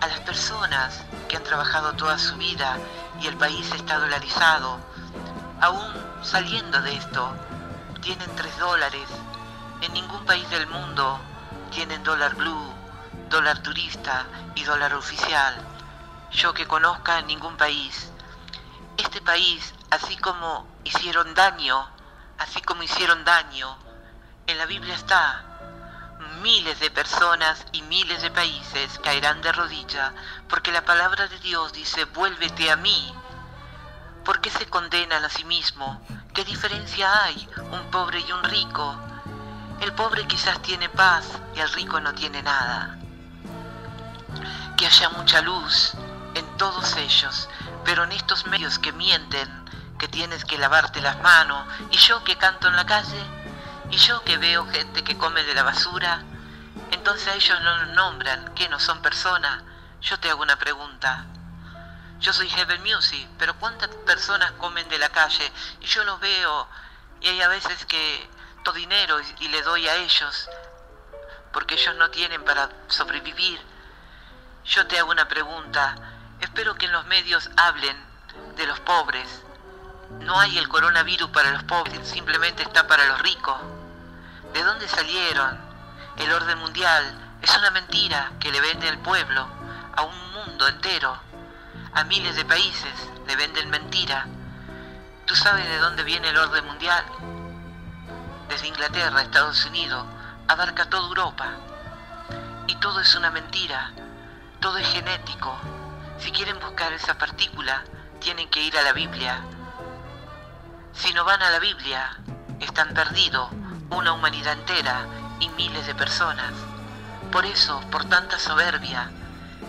[SPEAKER 6] a las personas que han trabajado toda su vida y el país está dolarizado. Aún saliendo de esto, tienen tres dólares. En ningún país del mundo tienen dólar blue, dólar turista y dólar oficial. Yo que conozca ningún país este país, así como hicieron daño, así como hicieron daño, en la Biblia está, miles de personas y miles de países caerán de rodillas, porque la palabra de Dios dice, vuélvete a mí. ¿Por qué se condenan a sí mismo? ¿Qué diferencia hay un pobre y un rico? El pobre quizás tiene paz y el rico no tiene nada. Que haya mucha luz en todos ellos, pero en estos medios que mienten, que tienes que lavarte las manos, y yo que canto en la calle, y yo que veo gente que come de la basura, entonces a ellos no los nombran, que no son personas. Yo te hago una pregunta. Yo soy Heaven Music, pero ¿cuántas personas comen de la calle? Y yo los veo y hay a veces que to dinero y le doy a ellos porque ellos no tienen para sobrevivir. Yo te hago una pregunta. Espero que en los medios hablen de los pobres. No hay el coronavirus para los pobres, simplemente está para los ricos. ¿De dónde salieron? El orden mundial es una mentira que le vende el pueblo a un mundo entero. A miles de países le venden mentira. ¿Tú sabes de dónde viene el orden mundial? Desde Inglaterra, Estados Unidos, abarca toda Europa. Y todo es una mentira, todo es genético. Si quieren buscar esa partícula, tienen que ir a la Biblia. Si no van a la Biblia, están perdidos una humanidad entera y miles de personas. Por eso, por tanta soberbia,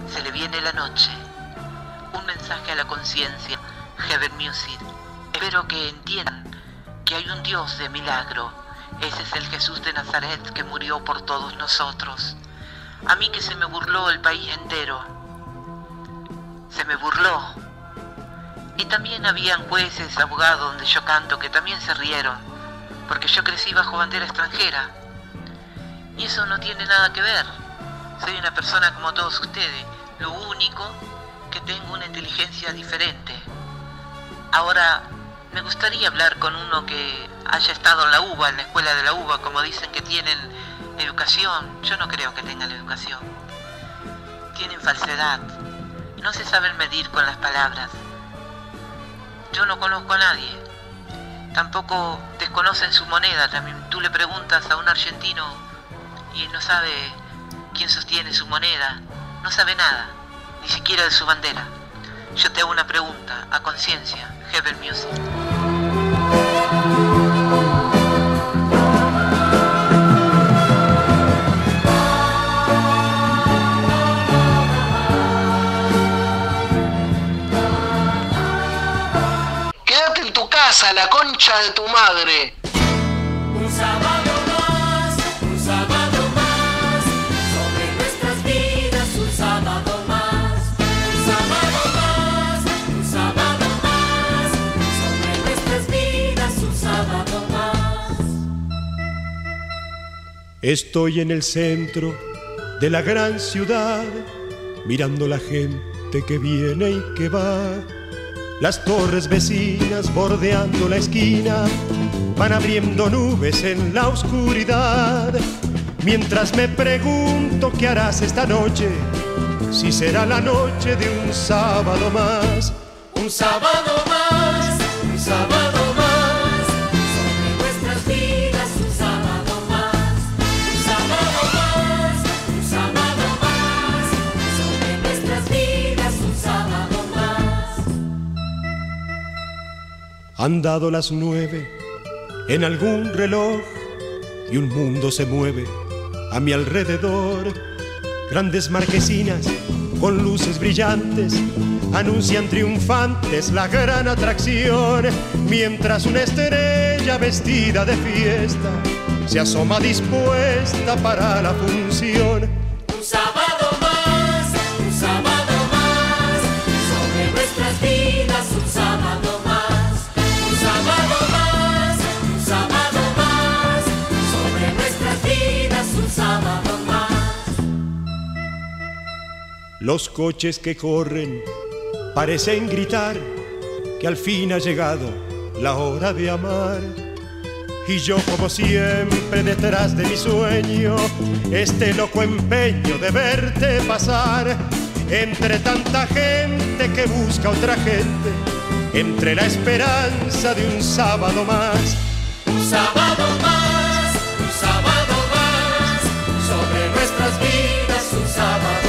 [SPEAKER 6] se le viene la noche. Un mensaje a la conciencia, Heaven Music. Espero que entiendan que hay un Dios de milagro. Ese es el Jesús de Nazaret que murió por todos nosotros. A mí que se me burló el país entero. Se me burló. Y también habían jueces, abogados donde yo canto que también se rieron, porque yo crecí bajo bandera extranjera. Y eso no tiene nada que ver. Soy una persona como todos ustedes. Lo único que tengo una inteligencia diferente. Ahora, me gustaría hablar con uno que haya estado en la UBA, en la escuela de la UBA, como dicen que tienen educación. Yo no creo que tengan educación. Tienen falsedad. No se saben medir con las palabras. Yo no conozco a nadie. Tampoco desconocen su moneda. También tú le preguntas a un argentino y no sabe quién sostiene su moneda. No sabe nada, ni siquiera de su bandera. Yo te hago una pregunta, a conciencia, Heaven Music.
[SPEAKER 2] Casa, la concha de tu madre.
[SPEAKER 4] Un sábado más, un sábado más, sobre nuestras vidas un sábado más, un sábado más, un sábado más, sobre nuestras vidas un sábado más.
[SPEAKER 5] Estoy en el centro de la gran ciudad, mirando la gente que viene y que va. Las torres vecinas bordeando la esquina van abriendo nubes en la oscuridad. Mientras me pregunto qué harás esta noche, si será la noche de un sábado más.
[SPEAKER 4] Un sábado
[SPEAKER 5] Han dado las nueve en algún reloj y un mundo se mueve a mi alrededor. Grandes marquesinas con luces brillantes anuncian triunfantes la gran atracción, mientras una estrella vestida de fiesta se asoma dispuesta para la función.
[SPEAKER 4] Un sábado
[SPEAKER 5] Los coches que corren parecen gritar que al fin ha llegado la hora de amar. Y yo como siempre detrás de mi sueño, este loco empeño de verte pasar entre tanta gente que busca otra gente, entre la esperanza de un sábado más.
[SPEAKER 4] Un sábado más, un sábado más, sobre nuestras vidas un sábado